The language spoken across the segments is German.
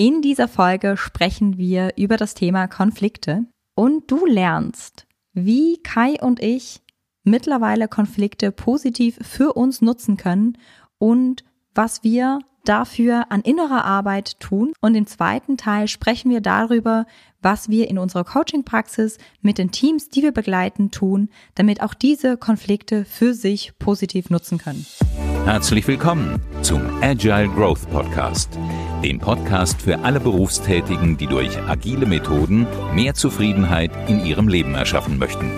In dieser Folge sprechen wir über das Thema Konflikte und du lernst, wie Kai und ich mittlerweile Konflikte positiv für uns nutzen können und was wir dafür an innerer Arbeit tun. Und im zweiten Teil sprechen wir darüber, was wir in unserer Coaching-Praxis mit den Teams, die wir begleiten, tun, damit auch diese Konflikte für sich positiv nutzen können. Herzlich willkommen zum Agile Growth Podcast, dem Podcast für alle Berufstätigen, die durch agile Methoden mehr Zufriedenheit in ihrem Leben erschaffen möchten.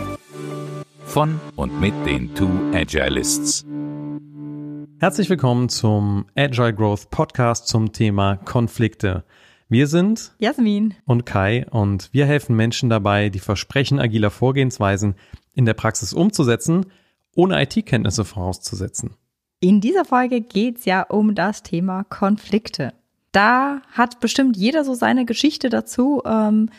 Von und mit den Two Agilists. Herzlich willkommen zum Agile Growth Podcast zum Thema Konflikte. Wir sind Jasmin und Kai und wir helfen Menschen dabei, die Versprechen agiler Vorgehensweisen in der Praxis umzusetzen, ohne IT-Kenntnisse vorauszusetzen. In dieser Folge geht's ja um das Thema Konflikte. Da hat bestimmt jeder so seine Geschichte dazu. Ähm,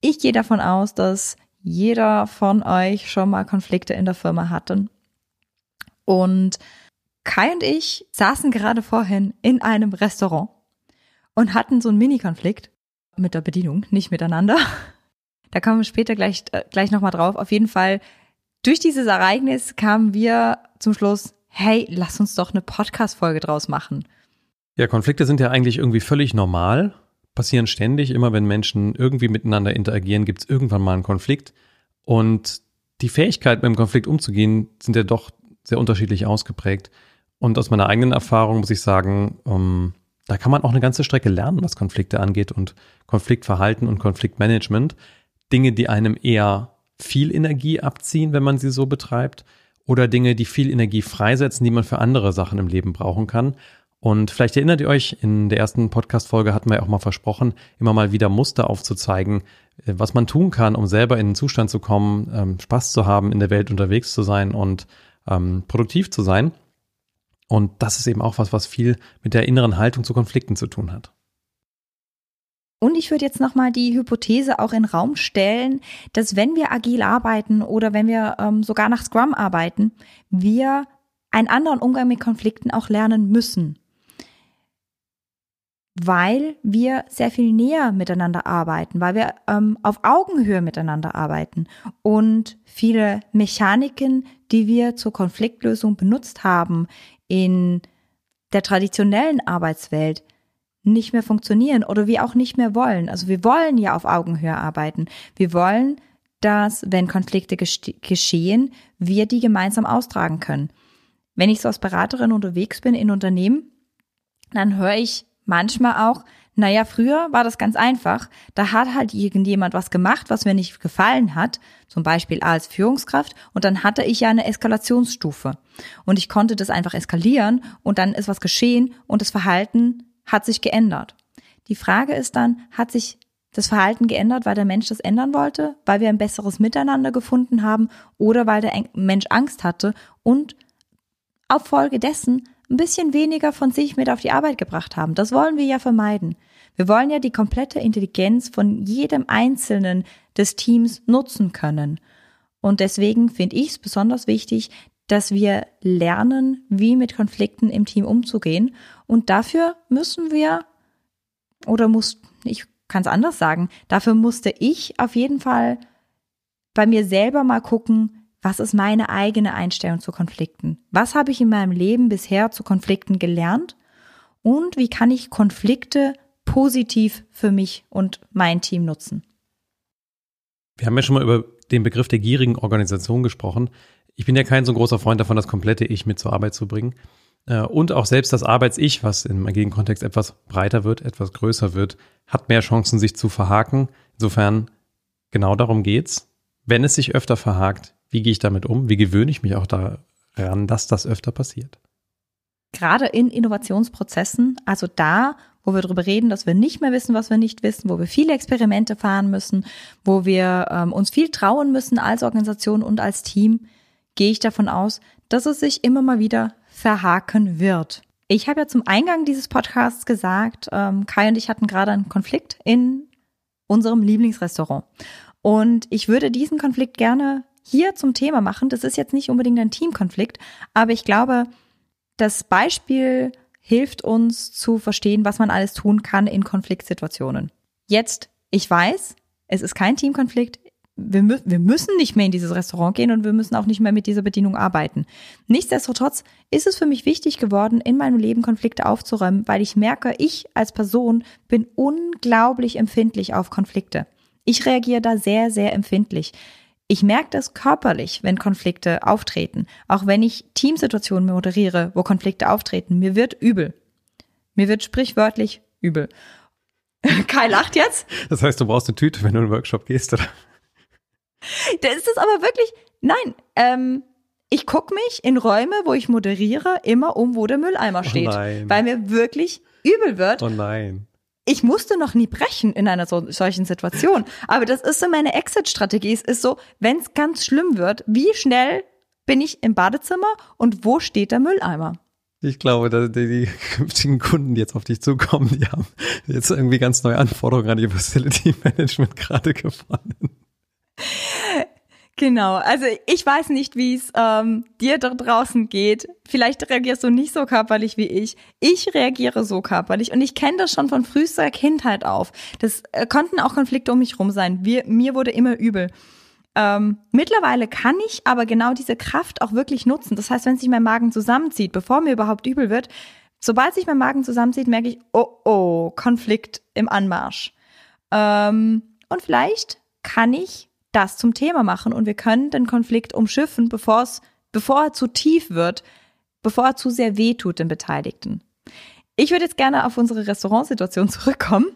ich gehe davon aus, dass jeder von euch schon mal Konflikte in der Firma hatte. Und Kai und ich saßen gerade vorhin in einem Restaurant und hatten so einen Mini-Konflikt mit der Bedienung, nicht miteinander. Da kommen wir später gleich, äh, gleich nochmal drauf. Auf jeden Fall, durch dieses Ereignis kamen wir zum Schluss, hey, lass uns doch eine Podcast-Folge draus machen. Ja, Konflikte sind ja eigentlich irgendwie völlig normal, passieren ständig. Immer wenn Menschen irgendwie miteinander interagieren, gibt es irgendwann mal einen Konflikt. Und die Fähigkeit, mit dem Konflikt umzugehen, sind ja doch sehr unterschiedlich ausgeprägt. Und aus meiner eigenen Erfahrung muss ich sagen, ähm, da kann man auch eine ganze Strecke lernen, was Konflikte angeht und Konfliktverhalten und Konfliktmanagement. Dinge, die einem eher viel Energie abziehen, wenn man sie so betreibt, oder Dinge, die viel Energie freisetzen, die man für andere Sachen im Leben brauchen kann. Und vielleicht erinnert ihr euch, in der ersten Podcast-Folge hatten wir ja auch mal versprochen, immer mal wieder Muster aufzuzeigen, äh, was man tun kann, um selber in den Zustand zu kommen, ähm, Spaß zu haben, in der Welt unterwegs zu sein und ähm, produktiv zu sein. Und das ist eben auch was, was viel mit der inneren Haltung zu Konflikten zu tun hat. Und ich würde jetzt nochmal die Hypothese auch in Raum stellen, dass wenn wir agil arbeiten oder wenn wir ähm, sogar nach Scrum arbeiten, wir einen anderen Umgang mit Konflikten auch lernen müssen. Weil wir sehr viel näher miteinander arbeiten, weil wir ähm, auf Augenhöhe miteinander arbeiten und viele Mechaniken, die wir zur Konfliktlösung benutzt haben in der traditionellen Arbeitswelt nicht mehr funktionieren oder wir auch nicht mehr wollen. Also wir wollen ja auf Augenhöhe arbeiten. Wir wollen, dass, wenn Konflikte geschehen, wir die gemeinsam austragen können. Wenn ich so als Beraterin unterwegs bin in Unternehmen, dann höre ich manchmal auch, naja, früher war das ganz einfach. Da hat halt irgendjemand was gemacht, was mir nicht gefallen hat, zum Beispiel als Führungskraft, und dann hatte ich ja eine Eskalationsstufe. Und ich konnte das einfach eskalieren und dann ist was geschehen und das Verhalten hat sich geändert. Die Frage ist dann, hat sich das Verhalten geändert, weil der Mensch das ändern wollte, weil wir ein besseres Miteinander gefunden haben oder weil der Mensch Angst hatte und auf Folge dessen ein bisschen weniger von sich mit auf die Arbeit gebracht haben. Das wollen wir ja vermeiden. Wir wollen ja die komplette Intelligenz von jedem Einzelnen des Teams nutzen können. Und deswegen finde ich es besonders wichtig, dass wir lernen, wie mit Konflikten im Team umzugehen. Und dafür müssen wir, oder muss, ich kann es anders sagen, dafür musste ich auf jeden Fall bei mir selber mal gucken, was ist meine eigene Einstellung zu Konflikten? Was habe ich in meinem Leben bisher zu Konflikten gelernt? Und wie kann ich Konflikte positiv für mich und mein Team nutzen? Wir haben ja schon mal über den Begriff der gierigen Organisation gesprochen. Ich bin ja kein so großer Freund davon, das komplette Ich mit zur Arbeit zu bringen. Äh, und auch selbst das Arbeits-Ich, was im agilen Kontext etwas breiter wird, etwas größer wird, hat mehr Chancen, sich zu verhaken. Insofern, genau darum geht's. Wenn es sich öfter verhakt, wie gehe ich damit um? Wie gewöhne ich mich auch daran, dass das öfter passiert? Gerade in Innovationsprozessen, also da, wo wir darüber reden, dass wir nicht mehr wissen, was wir nicht wissen, wo wir viele Experimente fahren müssen, wo wir ähm, uns viel trauen müssen als Organisation und als Team, gehe ich davon aus, dass es sich immer mal wieder verhaken wird. Ich habe ja zum Eingang dieses Podcasts gesagt, ähm, Kai und ich hatten gerade einen Konflikt in unserem Lieblingsrestaurant. Und ich würde diesen Konflikt gerne hier zum Thema machen. Das ist jetzt nicht unbedingt ein Teamkonflikt, aber ich glaube, das Beispiel hilft uns zu verstehen, was man alles tun kann in Konfliktsituationen. Jetzt, ich weiß, es ist kein Teamkonflikt. Wir, mü wir müssen nicht mehr in dieses Restaurant gehen und wir müssen auch nicht mehr mit dieser Bedienung arbeiten. Nichtsdestotrotz ist es für mich wichtig geworden, in meinem Leben Konflikte aufzuräumen, weil ich merke, ich als Person bin unglaublich empfindlich auf Konflikte. Ich reagiere da sehr, sehr empfindlich. Ich merke das körperlich, wenn Konflikte auftreten. Auch wenn ich Teamsituationen moderiere, wo Konflikte auftreten. Mir wird übel. Mir wird sprichwörtlich übel. Kai lacht jetzt. Das heißt, du brauchst eine Tüte, wenn du in den Workshop gehst, oder? Das ist aber wirklich, nein, ähm, ich gucke mich in Räume, wo ich moderiere, immer um, wo der Mülleimer steht. Oh nein. Weil mir wirklich übel wird. Oh nein ich musste noch nie brechen in einer so, solchen Situation. Aber das ist so meine Exit-Strategie. Es ist so, wenn es ganz schlimm wird, wie schnell bin ich im Badezimmer und wo steht der Mülleimer? Ich glaube, dass die künftigen Kunden, die jetzt auf dich zukommen, die haben jetzt irgendwie ganz neue Anforderungen an ihr Facility Management gerade gefunden. Genau, also ich weiß nicht, wie es ähm, dir da draußen geht. Vielleicht reagierst du nicht so körperlich wie ich. Ich reagiere so körperlich und ich kenne das schon von frühester Kindheit auf. Das äh, konnten auch Konflikte um mich rum sein. Wir, mir wurde immer übel. Ähm, mittlerweile kann ich aber genau diese Kraft auch wirklich nutzen. Das heißt, wenn sich mein Magen zusammenzieht, bevor mir überhaupt übel wird, sobald sich mein Magen zusammenzieht, merke ich, oh oh, Konflikt im Anmarsch. Ähm, und vielleicht kann ich das zum Thema machen und wir können den Konflikt umschiffen, bevor es, bevor er zu tief wird, bevor er zu sehr weh tut den Beteiligten. Ich würde jetzt gerne auf unsere Restaurantsituation zurückkommen.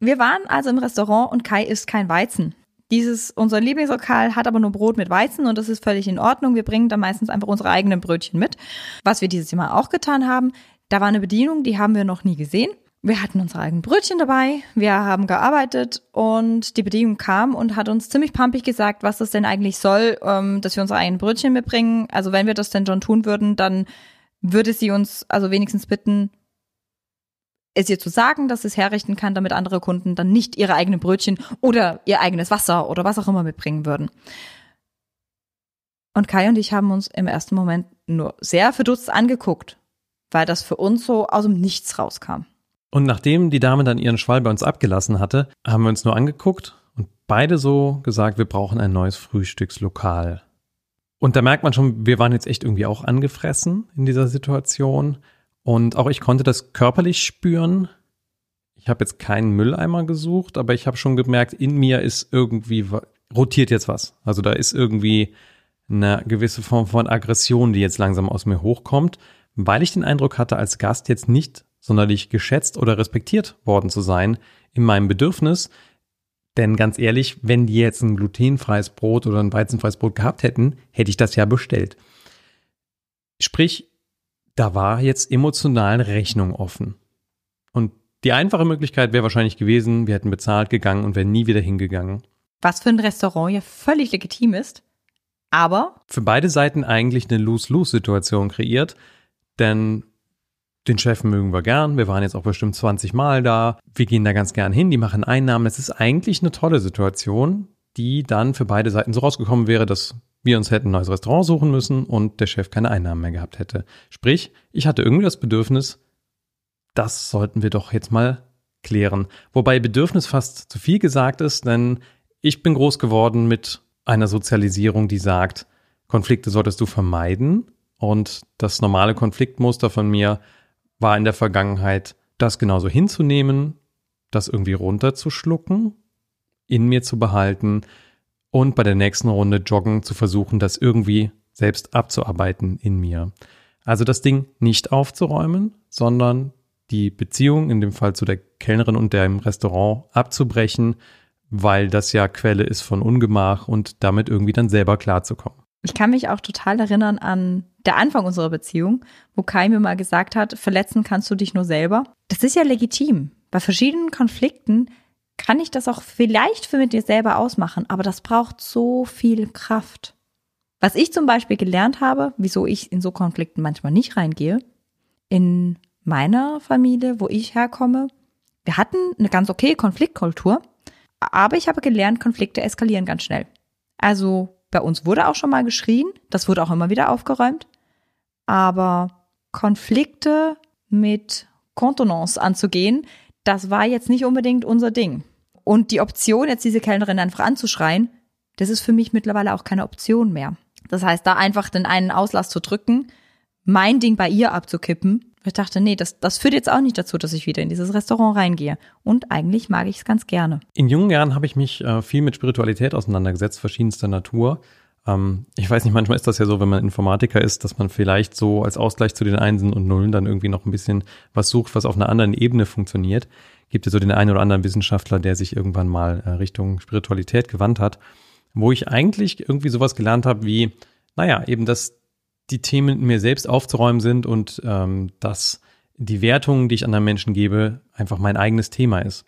Wir waren also im Restaurant und Kai isst kein Weizen. Dieses, unser Lieblingslokal hat aber nur Brot mit Weizen und das ist völlig in Ordnung. Wir bringen da meistens einfach unsere eigenen Brötchen mit. Was wir dieses Jahr auch getan haben, da war eine Bedienung, die haben wir noch nie gesehen. Wir hatten unsere eigenen Brötchen dabei, wir haben gearbeitet und die Bedienung kam und hat uns ziemlich pampig gesagt, was das denn eigentlich soll, ähm, dass wir unsere eigenen Brötchen mitbringen. Also wenn wir das denn schon tun würden, dann würde sie uns also wenigstens bitten, es ihr zu sagen, dass es herrichten kann, damit andere Kunden dann nicht ihre eigenen Brötchen oder ihr eigenes Wasser oder was auch immer mitbringen würden. Und Kai und ich haben uns im ersten Moment nur sehr verdutzt angeguckt, weil das für uns so aus dem Nichts rauskam. Und nachdem die Dame dann ihren Schwall bei uns abgelassen hatte, haben wir uns nur angeguckt und beide so gesagt, wir brauchen ein neues Frühstückslokal. Und da merkt man schon, wir waren jetzt echt irgendwie auch angefressen in dieser Situation. Und auch ich konnte das körperlich spüren. Ich habe jetzt keinen Mülleimer gesucht, aber ich habe schon gemerkt, in mir ist irgendwie, rotiert jetzt was. Also da ist irgendwie eine gewisse Form von Aggression, die jetzt langsam aus mir hochkommt, weil ich den Eindruck hatte, als Gast jetzt nicht sonderlich geschätzt oder respektiert worden zu sein in meinem Bedürfnis. Denn ganz ehrlich, wenn die jetzt ein glutenfreies Brot oder ein weizenfreies Brot gehabt hätten, hätte ich das ja bestellt. Sprich, da war jetzt emotional Rechnung offen. Und die einfache Möglichkeit wäre wahrscheinlich gewesen, wir hätten bezahlt gegangen und wären nie wieder hingegangen. Was für ein Restaurant ja völlig legitim ist. Aber für beide Seiten eigentlich eine Lose-Lose-Situation kreiert. Denn den Chef mögen wir gern. Wir waren jetzt auch bestimmt 20 Mal da. Wir gehen da ganz gern hin. Die machen Einnahmen. Es ist eigentlich eine tolle Situation, die dann für beide Seiten so rausgekommen wäre, dass wir uns hätten ein neues Restaurant suchen müssen und der Chef keine Einnahmen mehr gehabt hätte. Sprich, ich hatte irgendwie das Bedürfnis, das sollten wir doch jetzt mal klären. Wobei Bedürfnis fast zu viel gesagt ist, denn ich bin groß geworden mit einer Sozialisierung, die sagt, Konflikte solltest du vermeiden und das normale Konfliktmuster von mir war in der Vergangenheit, das genauso hinzunehmen, das irgendwie runterzuschlucken, in mir zu behalten und bei der nächsten Runde Joggen zu versuchen, das irgendwie selbst abzuarbeiten in mir. Also das Ding nicht aufzuräumen, sondern die Beziehung, in dem Fall zu der Kellnerin und der im Restaurant, abzubrechen, weil das ja Quelle ist von Ungemach und damit irgendwie dann selber klarzukommen. Ich kann mich auch total erinnern an der Anfang unserer Beziehung, wo Kai mir mal gesagt hat, verletzen kannst du dich nur selber. Das ist ja legitim. Bei verschiedenen Konflikten kann ich das auch vielleicht für mit dir selber ausmachen, aber das braucht so viel Kraft. Was ich zum Beispiel gelernt habe, wieso ich in so Konflikten manchmal nicht reingehe, in meiner Familie, wo ich herkomme, wir hatten eine ganz okay Konfliktkultur, aber ich habe gelernt, Konflikte eskalieren ganz schnell. Also bei uns wurde auch schon mal geschrien, das wurde auch immer wieder aufgeräumt. Aber Konflikte mit Kontenance anzugehen, das war jetzt nicht unbedingt unser Ding. Und die Option, jetzt diese Kellnerin einfach anzuschreien, das ist für mich mittlerweile auch keine Option mehr. Das heißt, da einfach den einen Auslass zu drücken, mein Ding bei ihr abzukippen. Ich dachte, nee, das, das führt jetzt auch nicht dazu, dass ich wieder in dieses Restaurant reingehe. Und eigentlich mag ich es ganz gerne. In jungen Jahren habe ich mich äh, viel mit Spiritualität auseinandergesetzt, verschiedenster Natur. Ähm, ich weiß nicht, manchmal ist das ja so, wenn man Informatiker ist, dass man vielleicht so als Ausgleich zu den Einsen und Nullen dann irgendwie noch ein bisschen was sucht, was auf einer anderen Ebene funktioniert. Gibt es so den einen oder anderen Wissenschaftler, der sich irgendwann mal äh, Richtung Spiritualität gewandt hat, wo ich eigentlich irgendwie sowas gelernt habe wie, naja, eben, dass die Themen mir selbst aufzuräumen sind und ähm, dass die Wertungen, die ich anderen Menschen gebe, einfach mein eigenes Thema ist.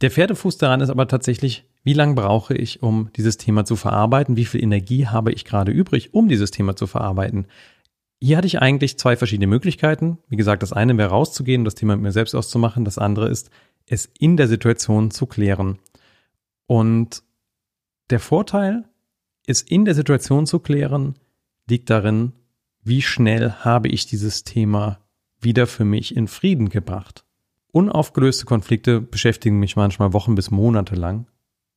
Der Pferdefuß daran ist aber tatsächlich, wie lange brauche ich, um dieses Thema zu verarbeiten? Wie viel Energie habe ich gerade übrig, um dieses Thema zu verarbeiten? Hier hatte ich eigentlich zwei verschiedene Möglichkeiten. Wie gesagt, das eine wäre rauszugehen das Thema mit mir selbst auszumachen. Das andere ist, es in der Situation zu klären. Und der Vorteil, es in der Situation zu klären, liegt darin, wie schnell habe ich dieses Thema wieder für mich in Frieden gebracht. Unaufgelöste Konflikte beschäftigen mich manchmal Wochen bis Monate lang,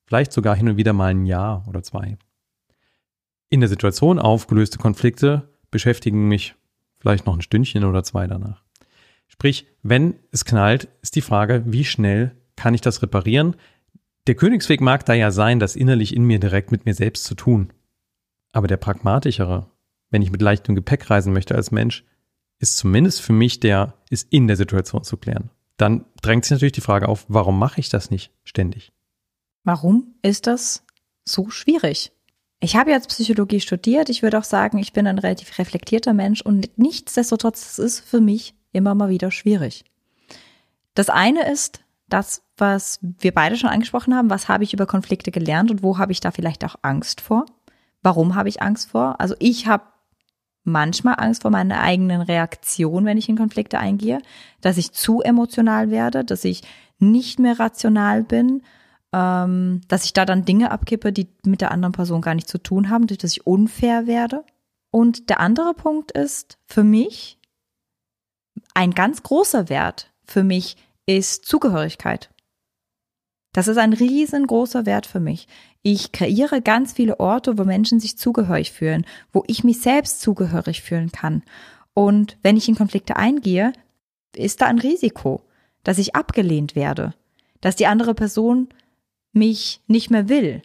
vielleicht sogar hin und wieder mal ein Jahr oder zwei. In der Situation aufgelöste Konflikte beschäftigen mich vielleicht noch ein Stündchen oder zwei danach. Sprich, wenn es knallt, ist die Frage, wie schnell kann ich das reparieren? Der Königsweg mag da ja sein, das innerlich in mir direkt mit mir selbst zu tun. Aber der pragmatischere, wenn ich mit leichtem Gepäck reisen möchte als Mensch, ist zumindest für mich der, ist in der Situation zu klären. Dann drängt sich natürlich die Frage auf, warum mache ich das nicht ständig? Warum ist das so schwierig? Ich habe jetzt Psychologie studiert. Ich würde auch sagen, ich bin ein relativ reflektierter Mensch und nichtsdestotrotz es ist für mich immer mal wieder schwierig. Das eine ist das, was wir beide schon angesprochen haben. Was habe ich über Konflikte gelernt und wo habe ich da vielleicht auch Angst vor? Warum habe ich Angst vor? Also ich habe manchmal Angst vor meiner eigenen Reaktion, wenn ich in Konflikte eingehe, dass ich zu emotional werde, dass ich nicht mehr rational bin, ähm, dass ich da dann Dinge abkippe, die mit der anderen Person gar nichts zu tun haben, dass ich unfair werde. Und der andere Punkt ist für mich ein ganz großer Wert für mich ist Zugehörigkeit. Das ist ein riesengroßer Wert für mich. Ich kreiere ganz viele Orte, wo Menschen sich zugehörig fühlen, wo ich mich selbst zugehörig fühlen kann. Und wenn ich in Konflikte eingehe, ist da ein Risiko, dass ich abgelehnt werde, dass die andere Person mich nicht mehr will,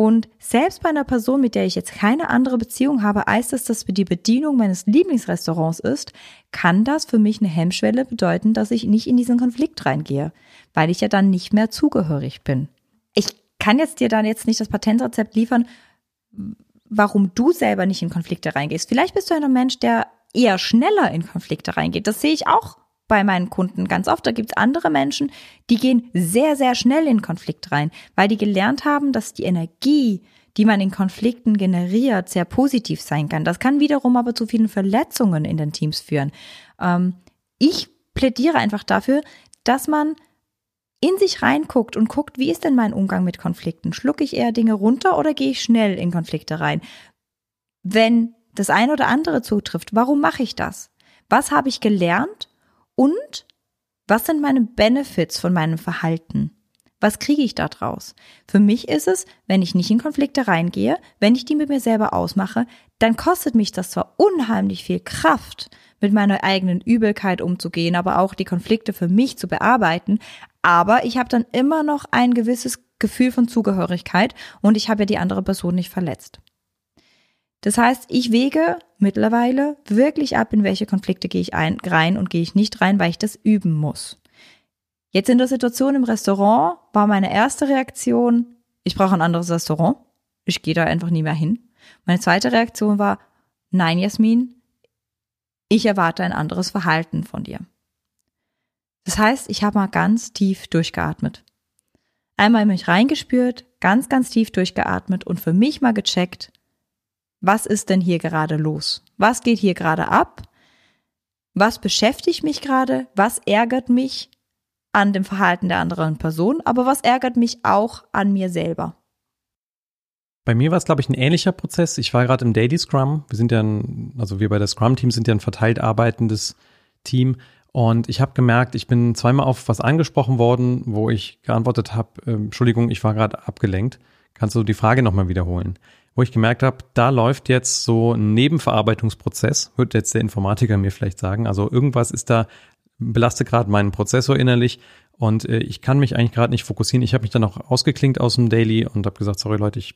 und selbst bei einer Person, mit der ich jetzt keine andere Beziehung habe, als dass das die Bedienung meines Lieblingsrestaurants ist, kann das für mich eine Hemmschwelle bedeuten, dass ich nicht in diesen Konflikt reingehe, weil ich ja dann nicht mehr zugehörig bin. Ich kann jetzt dir dann jetzt nicht das Patentrezept liefern, warum du selber nicht in Konflikte reingehst. Vielleicht bist du ein Mensch, der eher schneller in Konflikte reingeht. Das sehe ich auch bei meinen Kunden ganz oft. Da gibt es andere Menschen, die gehen sehr, sehr schnell in Konflikt rein, weil die gelernt haben, dass die Energie, die man in Konflikten generiert, sehr positiv sein kann. Das kann wiederum aber zu vielen Verletzungen in den Teams führen. Ähm, ich plädiere einfach dafür, dass man in sich reinguckt und guckt, wie ist denn mein Umgang mit Konflikten? Schlucke ich eher Dinge runter oder gehe ich schnell in Konflikte rein? Wenn das eine oder andere zutrifft, warum mache ich das? Was habe ich gelernt und was sind meine Benefits von meinem Verhalten? Was kriege ich da draus? Für mich ist es, wenn ich nicht in Konflikte reingehe, wenn ich die mit mir selber ausmache, dann kostet mich das zwar unheimlich viel Kraft, mit meiner eigenen Übelkeit umzugehen, aber auch die Konflikte für mich zu bearbeiten, aber ich habe dann immer noch ein gewisses Gefühl von Zugehörigkeit und ich habe ja die andere Person nicht verletzt. Das heißt, ich wege mittlerweile wirklich ab, in welche Konflikte gehe ich ein, rein und gehe ich nicht rein, weil ich das üben muss. Jetzt in der Situation im Restaurant war meine erste Reaktion, ich brauche ein anderes Restaurant. Ich gehe da einfach nie mehr hin. Meine zweite Reaktion war, nein, Jasmin, ich erwarte ein anderes Verhalten von dir. Das heißt, ich habe mal ganz tief durchgeatmet. Einmal in mich reingespürt, ganz, ganz tief durchgeatmet und für mich mal gecheckt, was ist denn hier gerade los? Was geht hier gerade ab? Was beschäftigt mich gerade? Was ärgert mich an dem Verhalten der anderen Person? Aber was ärgert mich auch an mir selber? Bei mir war es, glaube ich, ein ähnlicher Prozess. Ich war gerade im Daily Scrum. Wir sind ja ein, also wir bei der Scrum-Team sind ja ein verteilt arbeitendes Team. Und ich habe gemerkt, ich bin zweimal auf was angesprochen worden, wo ich geantwortet habe, äh, Entschuldigung, ich war gerade abgelenkt. Kannst du die Frage nochmal wiederholen? Wo ich gemerkt habe, da läuft jetzt so ein Nebenverarbeitungsprozess, wird jetzt der Informatiker mir vielleicht sagen. Also irgendwas ist da, belastet gerade meinen Prozessor innerlich und äh, ich kann mich eigentlich gerade nicht fokussieren. Ich habe mich dann auch ausgeklinkt aus dem Daily und habe gesagt, sorry Leute, ich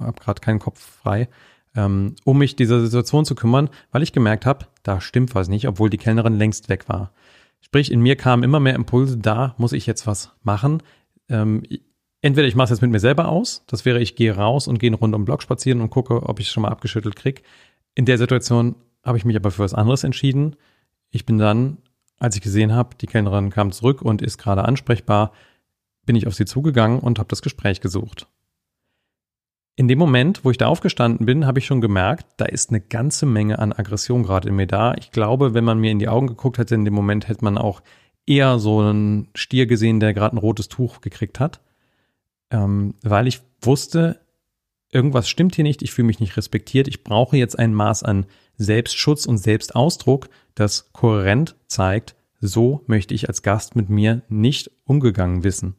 habe gerade keinen Kopf frei ähm, um mich dieser Situation zu kümmern, weil ich gemerkt habe, da stimmt was nicht, obwohl die Kellnerin längst weg war. Sprich, in mir kamen immer mehr Impulse, da muss ich jetzt was machen. Entweder ich mache es jetzt mit mir selber aus, das wäre, ich gehe raus und gehe eine Runde um den Block spazieren und gucke, ob ich es schon mal abgeschüttelt kriege. In der Situation habe ich mich aber für was anderes entschieden. Ich bin dann, als ich gesehen habe, die Kellnerin kam zurück und ist gerade ansprechbar, bin ich auf sie zugegangen und habe das Gespräch gesucht. In dem Moment, wo ich da aufgestanden bin, habe ich schon gemerkt, da ist eine ganze Menge an Aggression gerade in mir da. Ich glaube, wenn man mir in die Augen geguckt hätte, in dem Moment hätte man auch eher so einen Stier gesehen, der gerade ein rotes Tuch gekriegt hat. Ähm, weil ich wusste, irgendwas stimmt hier nicht, ich fühle mich nicht respektiert, ich brauche jetzt ein Maß an Selbstschutz und Selbstausdruck, das kohärent zeigt, so möchte ich als Gast mit mir nicht umgegangen wissen.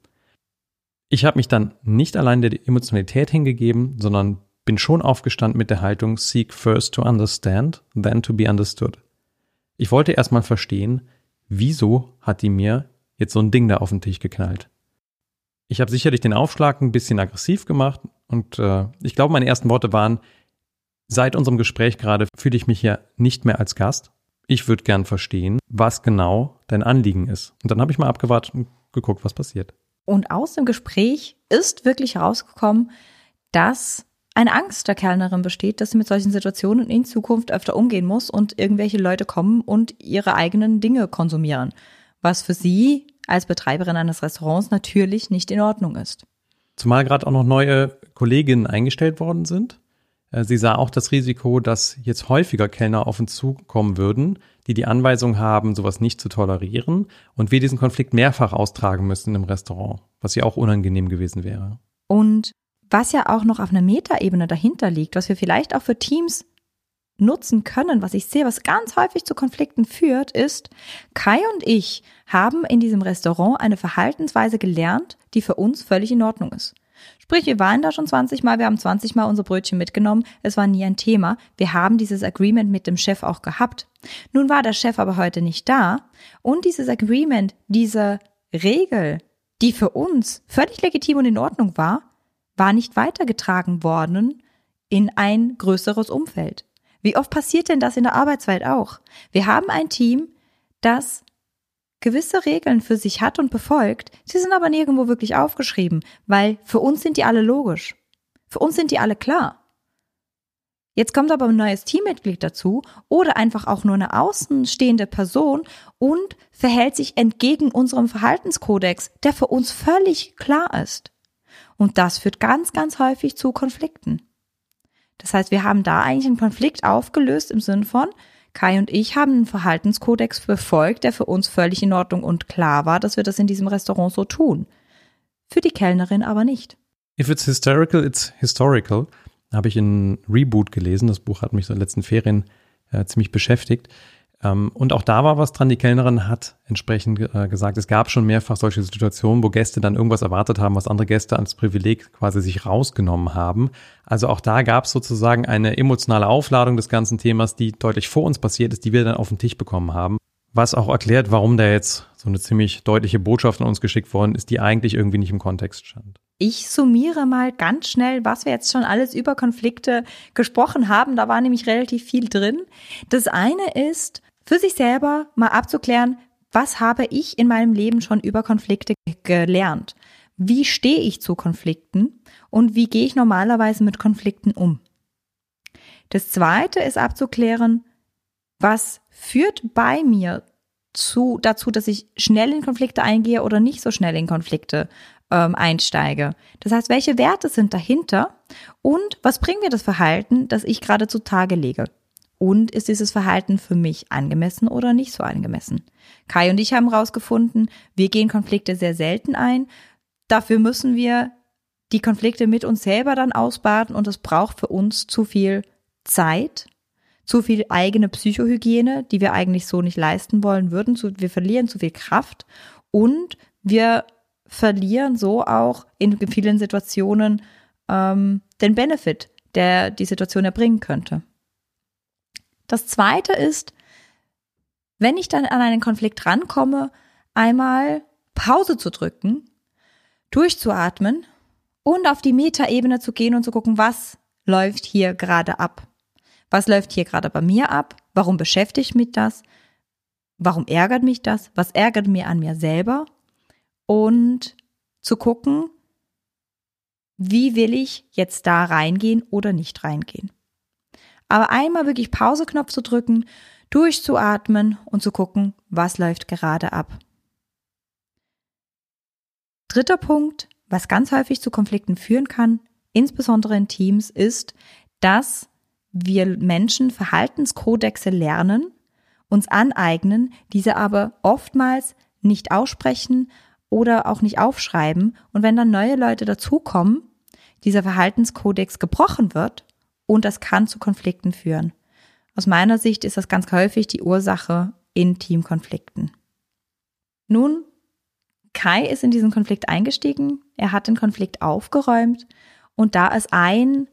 Ich habe mich dann nicht allein der Emotionalität hingegeben, sondern bin schon aufgestanden mit der Haltung Seek first to understand, then to be understood. Ich wollte erstmal verstehen, wieso hat die mir jetzt so ein Ding da auf den Tisch geknallt. Ich habe sicherlich den Aufschlag ein bisschen aggressiv gemacht und äh, ich glaube, meine ersten Worte waren, seit unserem Gespräch gerade fühle ich mich ja nicht mehr als Gast. Ich würde gern verstehen, was genau dein Anliegen ist. Und dann habe ich mal abgewartet und geguckt, was passiert. Und aus dem Gespräch ist wirklich herausgekommen, dass eine Angst der Kellnerin besteht, dass sie mit solchen Situationen in Zukunft öfter umgehen muss und irgendwelche Leute kommen und ihre eigenen Dinge konsumieren, was für sie als Betreiberin eines Restaurants natürlich nicht in Ordnung ist. Zumal gerade auch noch neue Kolleginnen eingestellt worden sind. Äh, sie sah auch das Risiko, dass jetzt häufiger Kellner auf uns zukommen würden, die die Anweisung haben, sowas nicht zu tolerieren und wir diesen Konflikt mehrfach austragen müssen im Restaurant, was ja auch unangenehm gewesen wäre. Und was ja auch noch auf einer Metaebene dahinter liegt, was wir vielleicht auch für Teams nutzen können, was ich sehe, was ganz häufig zu Konflikten führt, ist, Kai und ich haben in diesem Restaurant eine Verhaltensweise gelernt, die für uns völlig in Ordnung ist. Sprich, wir waren da schon 20 Mal, wir haben 20 Mal unser Brötchen mitgenommen, es war nie ein Thema. Wir haben dieses Agreement mit dem Chef auch gehabt. Nun war der Chef aber heute nicht da und dieses Agreement, diese Regel, die für uns völlig legitim und in Ordnung war, war nicht weitergetragen worden in ein größeres Umfeld. Wie oft passiert denn das in der Arbeitswelt auch? Wir haben ein Team, das gewisse Regeln für sich hat und befolgt, sie sind aber nirgendwo wirklich aufgeschrieben, weil für uns sind die alle logisch. Für uns sind die alle klar. Jetzt kommt aber ein neues Teammitglied dazu oder einfach auch nur eine außenstehende Person und verhält sich entgegen unserem Verhaltenskodex, der für uns völlig klar ist. Und das führt ganz, ganz häufig zu Konflikten. Das heißt, wir haben da eigentlich einen Konflikt aufgelöst im Sinn von, Kai und ich haben einen Verhaltenskodex befolgt, der für uns völlig in Ordnung und klar war, dass wir das in diesem Restaurant so tun. Für die Kellnerin aber nicht. If it's hysterical, it's historical. Habe ich in Reboot gelesen. Das Buch hat mich so in den letzten Ferien äh, ziemlich beschäftigt. Ähm, und auch da war was dran. Die Kellnerin hat entsprechend äh, gesagt, es gab schon mehrfach solche Situationen, wo Gäste dann irgendwas erwartet haben, was andere Gäste als Privileg quasi sich rausgenommen haben. Also auch da gab es sozusagen eine emotionale Aufladung des ganzen Themas, die deutlich vor uns passiert ist, die wir dann auf den Tisch bekommen haben. Was auch erklärt, warum da jetzt so eine ziemlich deutliche Botschaft an uns geschickt worden ist, die eigentlich irgendwie nicht im Kontext stand. Ich summiere mal ganz schnell, was wir jetzt schon alles über Konflikte gesprochen haben. Da war nämlich relativ viel drin. Das eine ist, für sich selber mal abzuklären, was habe ich in meinem Leben schon über Konflikte gelernt? Wie stehe ich zu Konflikten und wie gehe ich normalerweise mit Konflikten um? Das zweite ist abzuklären, was führt bei mir zu, dazu, dass ich schnell in Konflikte eingehe oder nicht so schnell in Konflikte ähm, einsteige. Das heißt, welche Werte sind dahinter und was bringt mir das Verhalten, das ich gerade zutage lege? Und ist dieses Verhalten für mich angemessen oder nicht so angemessen? Kai und ich haben herausgefunden, wir gehen Konflikte sehr selten ein. Dafür müssen wir die Konflikte mit uns selber dann ausbaden und es braucht für uns zu viel Zeit, zu viel eigene Psychohygiene, die wir eigentlich so nicht leisten wollen würden. Wir verlieren zu viel Kraft und wir verlieren so auch in vielen Situationen ähm, den Benefit, der die Situation erbringen könnte. Das zweite ist, wenn ich dann an einen Konflikt rankomme, einmal Pause zu drücken, durchzuatmen und auf die Metaebene zu gehen und zu gucken, was läuft hier gerade ab. Was läuft hier gerade bei mir ab? Warum beschäftigt mich das? Warum ärgert mich das? Was ärgert mir an mir selber? Und zu gucken, wie will ich jetzt da reingehen oder nicht reingehen. Aber einmal wirklich Pauseknopf zu drücken, durchzuatmen und zu gucken, was läuft gerade ab. Dritter Punkt, was ganz häufig zu Konflikten führen kann, insbesondere in Teams, ist, dass wir Menschen Verhaltenskodexe lernen, uns aneignen, diese aber oftmals nicht aussprechen oder auch nicht aufschreiben. Und wenn dann neue Leute dazukommen, dieser Verhaltenskodex gebrochen wird und das kann zu Konflikten führen. Aus meiner Sicht ist das ganz häufig die Ursache in Teamkonflikten. Nun, Kai ist in diesen Konflikt eingestiegen, er hat den Konflikt aufgeräumt und da ist ein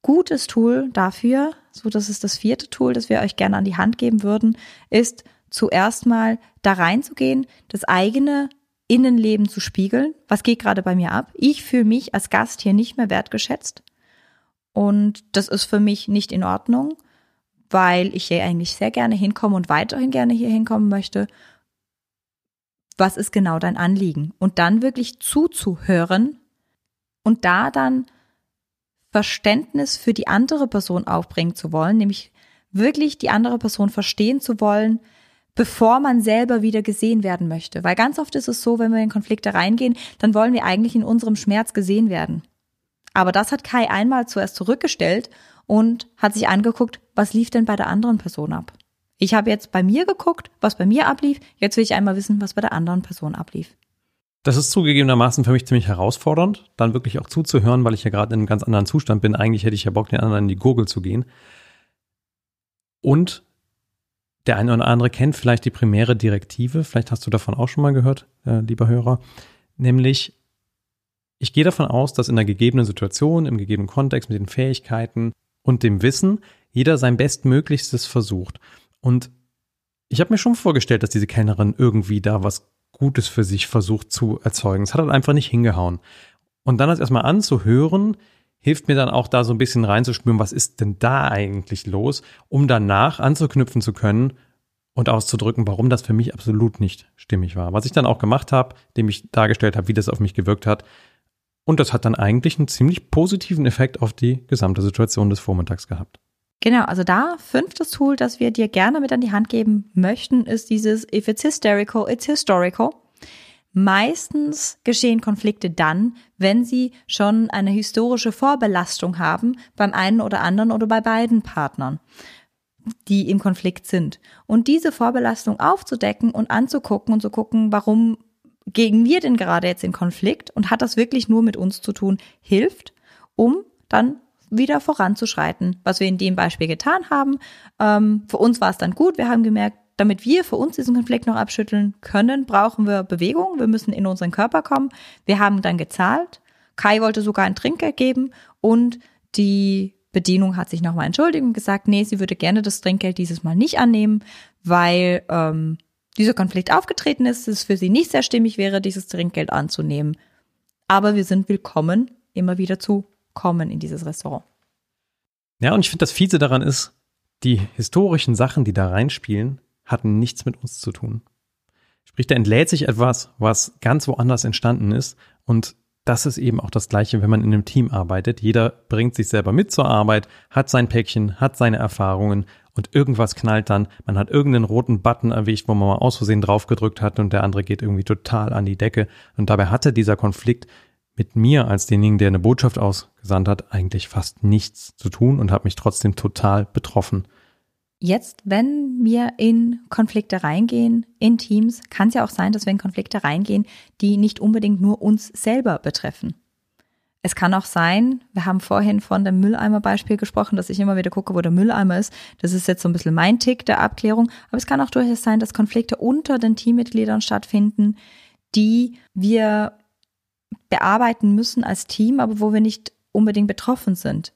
gutes Tool dafür, so das ist das vierte Tool, das wir euch gerne an die Hand geben würden, ist zuerst mal da reinzugehen, das eigene Innenleben zu spiegeln. Was geht gerade bei mir ab? Ich fühle mich als Gast hier nicht mehr wertgeschätzt. Und das ist für mich nicht in Ordnung, weil ich hier eigentlich sehr gerne hinkomme und weiterhin gerne hier hinkommen möchte. Was ist genau dein Anliegen? Und dann wirklich zuzuhören und da dann Verständnis für die andere Person aufbringen zu wollen, nämlich wirklich die andere Person verstehen zu wollen, bevor man selber wieder gesehen werden möchte. Weil ganz oft ist es so, wenn wir in Konflikte reingehen, dann wollen wir eigentlich in unserem Schmerz gesehen werden. Aber das hat Kai einmal zuerst zurückgestellt und hat sich angeguckt, was lief denn bei der anderen Person ab. Ich habe jetzt bei mir geguckt, was bei mir ablief. Jetzt will ich einmal wissen, was bei der anderen Person ablief. Das ist zugegebenermaßen für mich ziemlich herausfordernd, dann wirklich auch zuzuhören, weil ich ja gerade in einem ganz anderen Zustand bin. Eigentlich hätte ich ja Bock, den anderen in die Gurgel zu gehen. Und der eine oder andere kennt vielleicht die primäre Direktive, vielleicht hast du davon auch schon mal gehört, äh, lieber Hörer, nämlich ich gehe davon aus, dass in der gegebenen Situation, im gegebenen Kontext mit den Fähigkeiten und dem Wissen jeder sein Bestmöglichstes versucht. Und ich habe mir schon vorgestellt, dass diese Kellnerin irgendwie da was Gutes für sich versucht zu erzeugen. Es hat halt einfach nicht hingehauen. Und dann das erstmal anzuhören, hilft mir dann auch da so ein bisschen reinzuspüren, was ist denn da eigentlich los, um danach anzuknüpfen zu können und auszudrücken, warum das für mich absolut nicht stimmig war. Was ich dann auch gemacht habe, dem ich dargestellt habe, wie das auf mich gewirkt hat. Und das hat dann eigentlich einen ziemlich positiven Effekt auf die gesamte Situation des Vormittags gehabt. Genau, also da fünftes Tool, das wir dir gerne mit an die Hand geben möchten, ist dieses If it's hysterical, it's historical. Meistens geschehen Konflikte dann, wenn sie schon eine historische Vorbelastung haben beim einen oder anderen oder bei beiden Partnern, die im Konflikt sind. Und diese Vorbelastung aufzudecken und anzugucken und zu gucken, warum gehen wir denn gerade jetzt in Konflikt und hat das wirklich nur mit uns zu tun, hilft, um dann wieder voranzuschreiten, was wir in dem Beispiel getan haben. Ähm, für uns war es dann gut. Wir haben gemerkt, damit wir für uns diesen Konflikt noch abschütteln können, brauchen wir Bewegung. Wir müssen in unseren Körper kommen. Wir haben dann gezahlt. Kai wollte sogar ein Trinkgeld geben und die Bedienung hat sich nochmal entschuldigt und gesagt, nee, sie würde gerne das Trinkgeld dieses Mal nicht annehmen, weil ähm, dieser Konflikt aufgetreten ist, es für sie nicht sehr stimmig wäre, dieses Trinkgeld anzunehmen. Aber wir sind willkommen, immer wieder zu kommen in dieses Restaurant. Ja, und ich finde, das Fiese daran ist, die historischen Sachen, die da reinspielen, hatten nichts mit uns zu tun. Sprich, da entlädt sich etwas, was ganz woanders entstanden ist. Und das ist eben auch das Gleiche, wenn man in einem Team arbeitet. Jeder bringt sich selber mit zur Arbeit, hat sein Päckchen, hat seine Erfahrungen und irgendwas knallt dann. Man hat irgendeinen roten Button erwischt, wo man mal aus Versehen draufgedrückt hat und der andere geht irgendwie total an die Decke. Und dabei hatte dieser Konflikt mit mir als denjenigen, der eine Botschaft ausgesandt hat, eigentlich fast nichts zu tun und habe mich trotzdem total betroffen. Jetzt, wenn wir in Konflikte reingehen, in Teams, kann es ja auch sein, dass wir in Konflikte reingehen, die nicht unbedingt nur uns selber betreffen. Es kann auch sein, wir haben vorhin von dem Mülleimer-Beispiel gesprochen, dass ich immer wieder gucke, wo der Mülleimer ist. Das ist jetzt so ein bisschen mein Tick der Abklärung. Aber es kann auch durchaus sein, dass Konflikte unter den Teammitgliedern stattfinden, die wir bearbeiten müssen als Team, aber wo wir nicht unbedingt betroffen sind.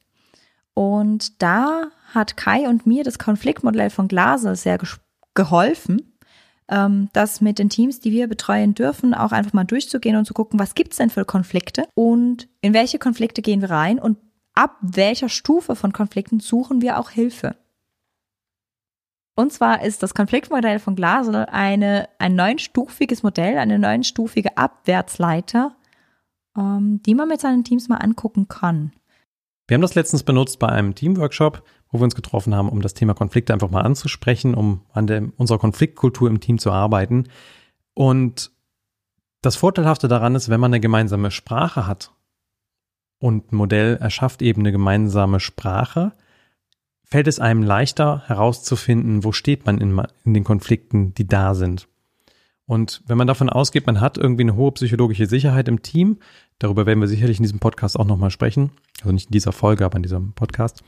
Und da hat Kai und mir das Konfliktmodell von Glaser sehr geholfen, ähm, das mit den Teams, die wir betreuen dürfen, auch einfach mal durchzugehen und zu gucken, was gibt's denn für Konflikte und in welche Konflikte gehen wir rein und ab welcher Stufe von Konflikten suchen wir auch Hilfe. Und zwar ist das Konfliktmodell von Glasel eine, ein neunstufiges Modell, eine neunstufige Abwärtsleiter, ähm, die man mit seinen Teams mal angucken kann. Wir haben das letztens benutzt bei einem Teamworkshop wo wir uns getroffen haben, um das Thema Konflikte einfach mal anzusprechen, um an der, unserer Konfliktkultur im Team zu arbeiten. Und das Vorteilhafte daran ist, wenn man eine gemeinsame Sprache hat und ein Modell erschafft eben eine gemeinsame Sprache, fällt es einem leichter herauszufinden, wo steht man in, in den Konflikten, die da sind. Und wenn man davon ausgeht, man hat irgendwie eine hohe psychologische Sicherheit im Team, darüber werden wir sicherlich in diesem Podcast auch nochmal sprechen, also nicht in dieser Folge, aber in diesem Podcast,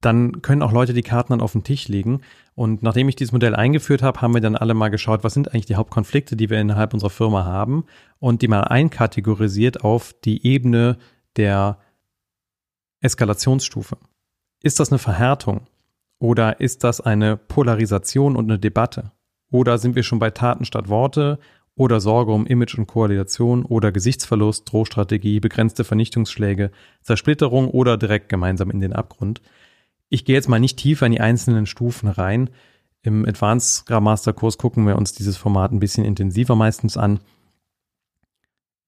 dann können auch Leute die Karten dann auf den Tisch legen. Und nachdem ich dieses Modell eingeführt habe, haben wir dann alle mal geschaut, was sind eigentlich die Hauptkonflikte, die wir innerhalb unserer Firma haben und die mal einkategorisiert auf die Ebene der Eskalationsstufe. Ist das eine Verhärtung oder ist das eine Polarisation und eine Debatte? Oder sind wir schon bei Taten statt Worte oder Sorge um Image und Koalition oder Gesichtsverlust, Drohstrategie, begrenzte Vernichtungsschläge, Zersplitterung oder direkt gemeinsam in den Abgrund? Ich gehe jetzt mal nicht tiefer in die einzelnen Stufen rein. Im Advanced Scrum Master Kurs gucken wir uns dieses Format ein bisschen intensiver meistens an.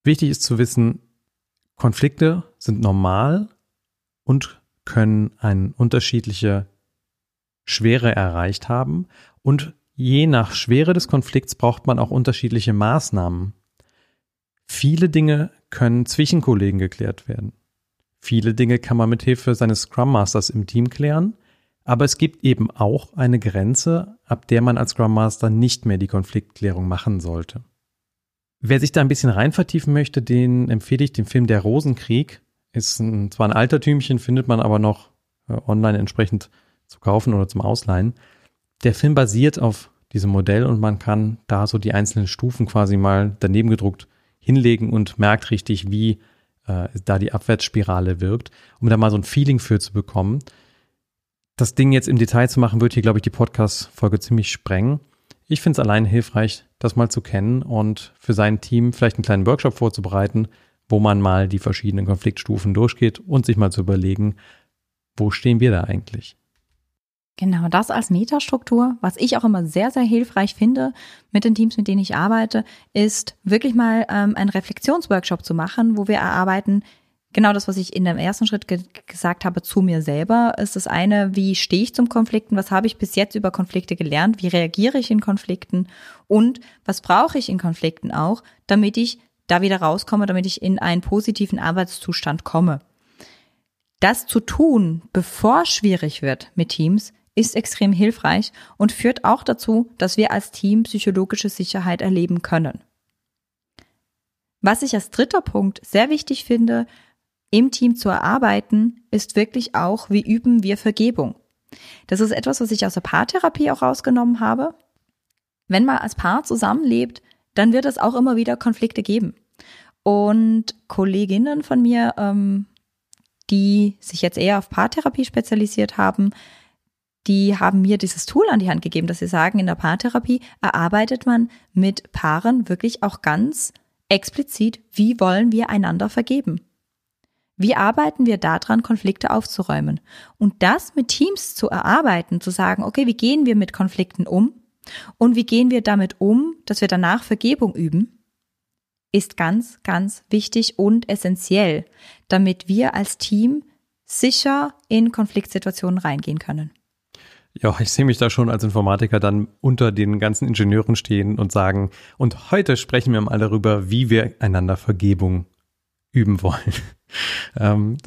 Wichtig ist zu wissen, Konflikte sind normal und können eine unterschiedliche Schwere erreicht haben. Und je nach Schwere des Konflikts braucht man auch unterschiedliche Maßnahmen. Viele Dinge können zwischen Kollegen geklärt werden. Viele Dinge kann man mit Hilfe seines Scrum Masters im Team klären, aber es gibt eben auch eine Grenze, ab der man als Scrum Master nicht mehr die Konfliktklärung machen sollte. Wer sich da ein bisschen rein vertiefen möchte, den empfehle ich den Film Der Rosenkrieg. Ist ein, zwar ein Altertümchen, findet man aber noch äh, online entsprechend zu kaufen oder zum Ausleihen. Der Film basiert auf diesem Modell und man kann da so die einzelnen Stufen quasi mal daneben gedruckt hinlegen und merkt richtig, wie äh, da die Abwärtsspirale wirkt, um da mal so ein Feeling für zu bekommen. Das Ding jetzt im Detail zu machen, wird hier, glaube ich, die Podcast-Folge ziemlich sprengen. Ich finde es allein hilfreich, das mal zu kennen und für sein Team vielleicht einen kleinen Workshop vorzubereiten, wo man mal die verschiedenen Konfliktstufen durchgeht und sich mal zu überlegen, wo stehen wir da eigentlich? Genau, das als Metastruktur, was ich auch immer sehr, sehr hilfreich finde mit den Teams, mit denen ich arbeite, ist wirklich mal ähm, einen Reflexionsworkshop zu machen, wo wir erarbeiten, genau das, was ich in dem ersten Schritt ge gesagt habe, zu mir selber, ist das eine, wie stehe ich zum Konflikten, was habe ich bis jetzt über Konflikte gelernt, wie reagiere ich in Konflikten? Und was brauche ich in Konflikten auch, damit ich da wieder rauskomme, damit ich in einen positiven Arbeitszustand komme. Das zu tun, bevor schwierig wird mit Teams, ist extrem hilfreich und führt auch dazu, dass wir als Team psychologische Sicherheit erleben können. Was ich als dritter Punkt sehr wichtig finde, im Team zu erarbeiten, ist wirklich auch, wie üben wir Vergebung. Das ist etwas, was ich aus der Paartherapie auch rausgenommen habe. Wenn man als Paar zusammenlebt, dann wird es auch immer wieder Konflikte geben. Und Kolleginnen von mir, ähm, die sich jetzt eher auf Paartherapie spezialisiert haben, die haben mir dieses Tool an die Hand gegeben, dass sie sagen, in der Paartherapie erarbeitet man mit Paaren wirklich auch ganz explizit, wie wollen wir einander vergeben? Wie arbeiten wir daran, Konflikte aufzuräumen? Und das mit Teams zu erarbeiten, zu sagen, okay, wie gehen wir mit Konflikten um? Und wie gehen wir damit um, dass wir danach Vergebung üben? Ist ganz, ganz wichtig und essentiell, damit wir als Team sicher in Konfliktsituationen reingehen können. Ja, ich sehe mich da schon als Informatiker dann unter den ganzen Ingenieuren stehen und sagen, und heute sprechen wir mal darüber, wie wir einander Vergebung üben wollen. ähm,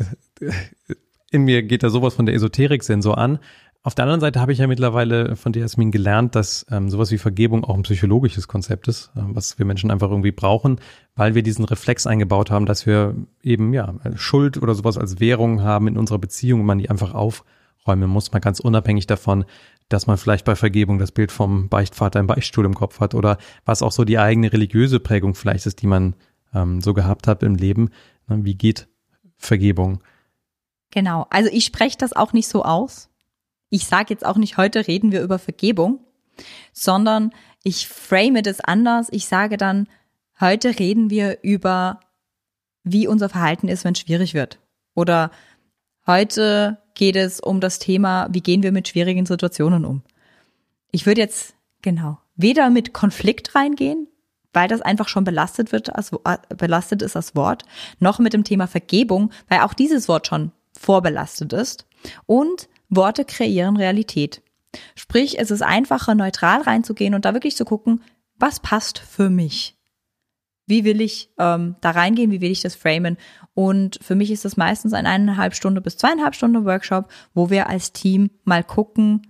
in mir geht da sowas von der Esoterik-Sensor an. Auf der anderen Seite habe ich ja mittlerweile von dir, Jasmin, gelernt, dass ähm, sowas wie Vergebung auch ein psychologisches Konzept ist, äh, was wir Menschen einfach irgendwie brauchen, weil wir diesen Reflex eingebaut haben, dass wir eben ja Schuld oder sowas als Währung haben in unserer Beziehung und man die einfach aufräumen muss, mal ganz unabhängig davon, dass man vielleicht bei Vergebung das Bild vom Beichtvater im Beichtstuhl im Kopf hat oder was auch so die eigene religiöse Prägung vielleicht ist, die man ähm, so gehabt hat im Leben. Ne, wie geht Vergebung? Genau, also ich spreche das auch nicht so aus ich sage jetzt auch nicht, heute reden wir über Vergebung, sondern ich frame das anders. Ich sage dann, heute reden wir über, wie unser Verhalten ist, wenn es schwierig wird. Oder heute geht es um das Thema, wie gehen wir mit schwierigen Situationen um. Ich würde jetzt, genau, weder mit Konflikt reingehen, weil das einfach schon belastet wird, als, belastet ist das Wort, noch mit dem Thema Vergebung, weil auch dieses Wort schon vorbelastet ist. Und Worte kreieren Realität. Sprich, es ist einfacher, neutral reinzugehen und da wirklich zu gucken, was passt für mich. Wie will ich ähm, da reingehen, wie will ich das framen? Und für mich ist das meistens ein eineinhalb Stunde bis zweieinhalb Stunden Workshop, wo wir als Team mal gucken,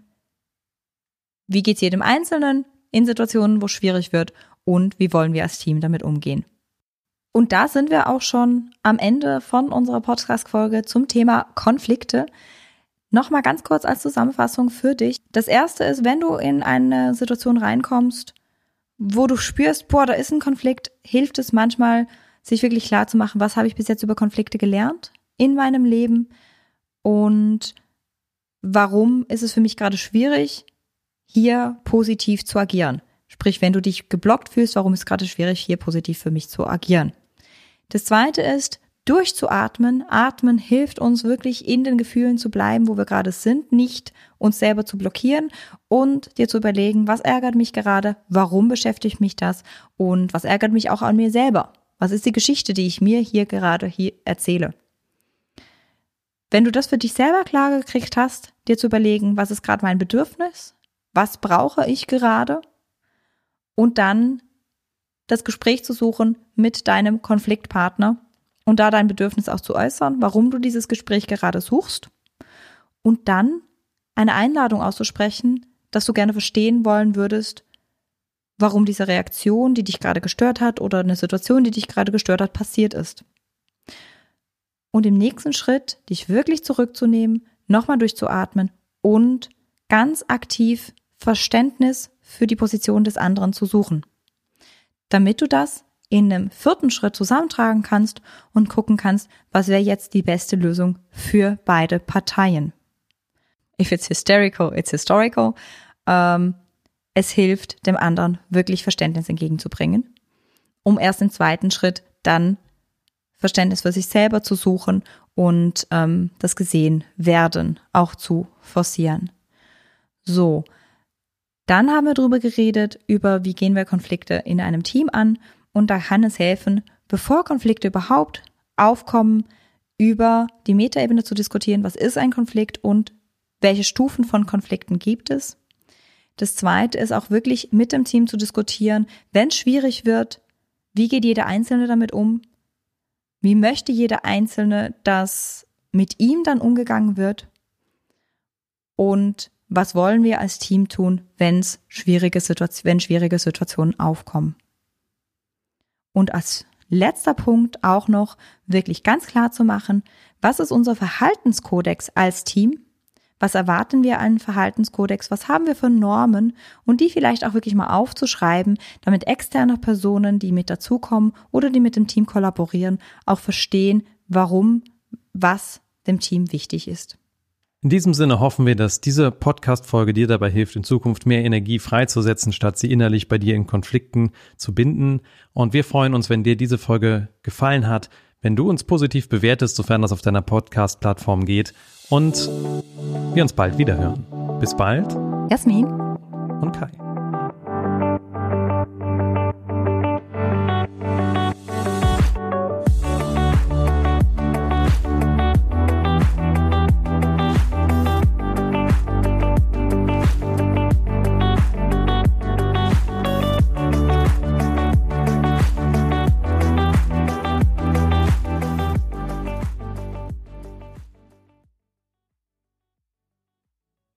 wie geht's jedem Einzelnen in Situationen, wo es schwierig wird und wie wollen wir als Team damit umgehen. Und da sind wir auch schon am Ende von unserer Podcast-Folge zum Thema Konflikte. Nochmal ganz kurz als Zusammenfassung für dich. Das erste ist, wenn du in eine Situation reinkommst, wo du spürst, boah, da ist ein Konflikt, hilft es manchmal, sich wirklich klar zu machen, was habe ich bis jetzt über Konflikte gelernt in meinem Leben und warum ist es für mich gerade schwierig, hier positiv zu agieren. Sprich, wenn du dich geblockt fühlst, warum ist es gerade schwierig, hier positiv für mich zu agieren. Das zweite ist, durchzuatmen. Atmen hilft uns wirklich in den Gefühlen zu bleiben, wo wir gerade sind, nicht uns selber zu blockieren und dir zu überlegen, was ärgert mich gerade, warum beschäftigt mich das und was ärgert mich auch an mir selber. Was ist die Geschichte, die ich mir hier gerade hier erzähle? Wenn du das für dich selber klar gekriegt hast, dir zu überlegen, was ist gerade mein Bedürfnis, was brauche ich gerade und dann das Gespräch zu suchen mit deinem Konfliktpartner und da dein Bedürfnis auch zu äußern, warum du dieses Gespräch gerade suchst und dann eine Einladung auszusprechen, dass du gerne verstehen wollen würdest, warum diese Reaktion, die dich gerade gestört hat oder eine Situation, die dich gerade gestört hat, passiert ist. Und im nächsten Schritt dich wirklich zurückzunehmen, nochmal durchzuatmen und ganz aktiv Verständnis für die Position des anderen zu suchen. Damit du das in einem vierten Schritt zusammentragen kannst und gucken kannst, was wäre jetzt die beste Lösung für beide Parteien. If it's hysterical, it's historical. Ähm, es hilft dem anderen wirklich Verständnis entgegenzubringen, um erst im zweiten Schritt dann Verständnis für sich selber zu suchen und ähm, das gesehen werden auch zu forcieren. So, dann haben wir darüber geredet, über wie gehen wir Konflikte in einem Team an und da kann es helfen, bevor Konflikte überhaupt aufkommen, über die Metaebene zu diskutieren, was ist ein Konflikt und welche Stufen von Konflikten gibt es. Das zweite ist auch wirklich mit dem Team zu diskutieren, wenn es schwierig wird, wie geht jeder Einzelne damit um? Wie möchte jeder Einzelne, dass mit ihm dann umgegangen wird? Und was wollen wir als Team tun, wenn's schwierige wenn schwierige Situationen aufkommen? Und als letzter Punkt auch noch wirklich ganz klar zu machen, was ist unser Verhaltenskodex als Team? Was erwarten wir an Verhaltenskodex? Was haben wir für Normen? Und die vielleicht auch wirklich mal aufzuschreiben, damit externe Personen, die mit dazukommen oder die mit dem Team kollaborieren, auch verstehen, warum was dem Team wichtig ist. In diesem Sinne hoffen wir, dass diese Podcast-Folge dir dabei hilft, in Zukunft mehr Energie freizusetzen, statt sie innerlich bei dir in Konflikten zu binden. Und wir freuen uns, wenn dir diese Folge gefallen hat, wenn du uns positiv bewertest, sofern das auf deiner Podcast-Plattform geht. Und wir uns bald wieder hören. Bis bald. Jasmin. Und Kai.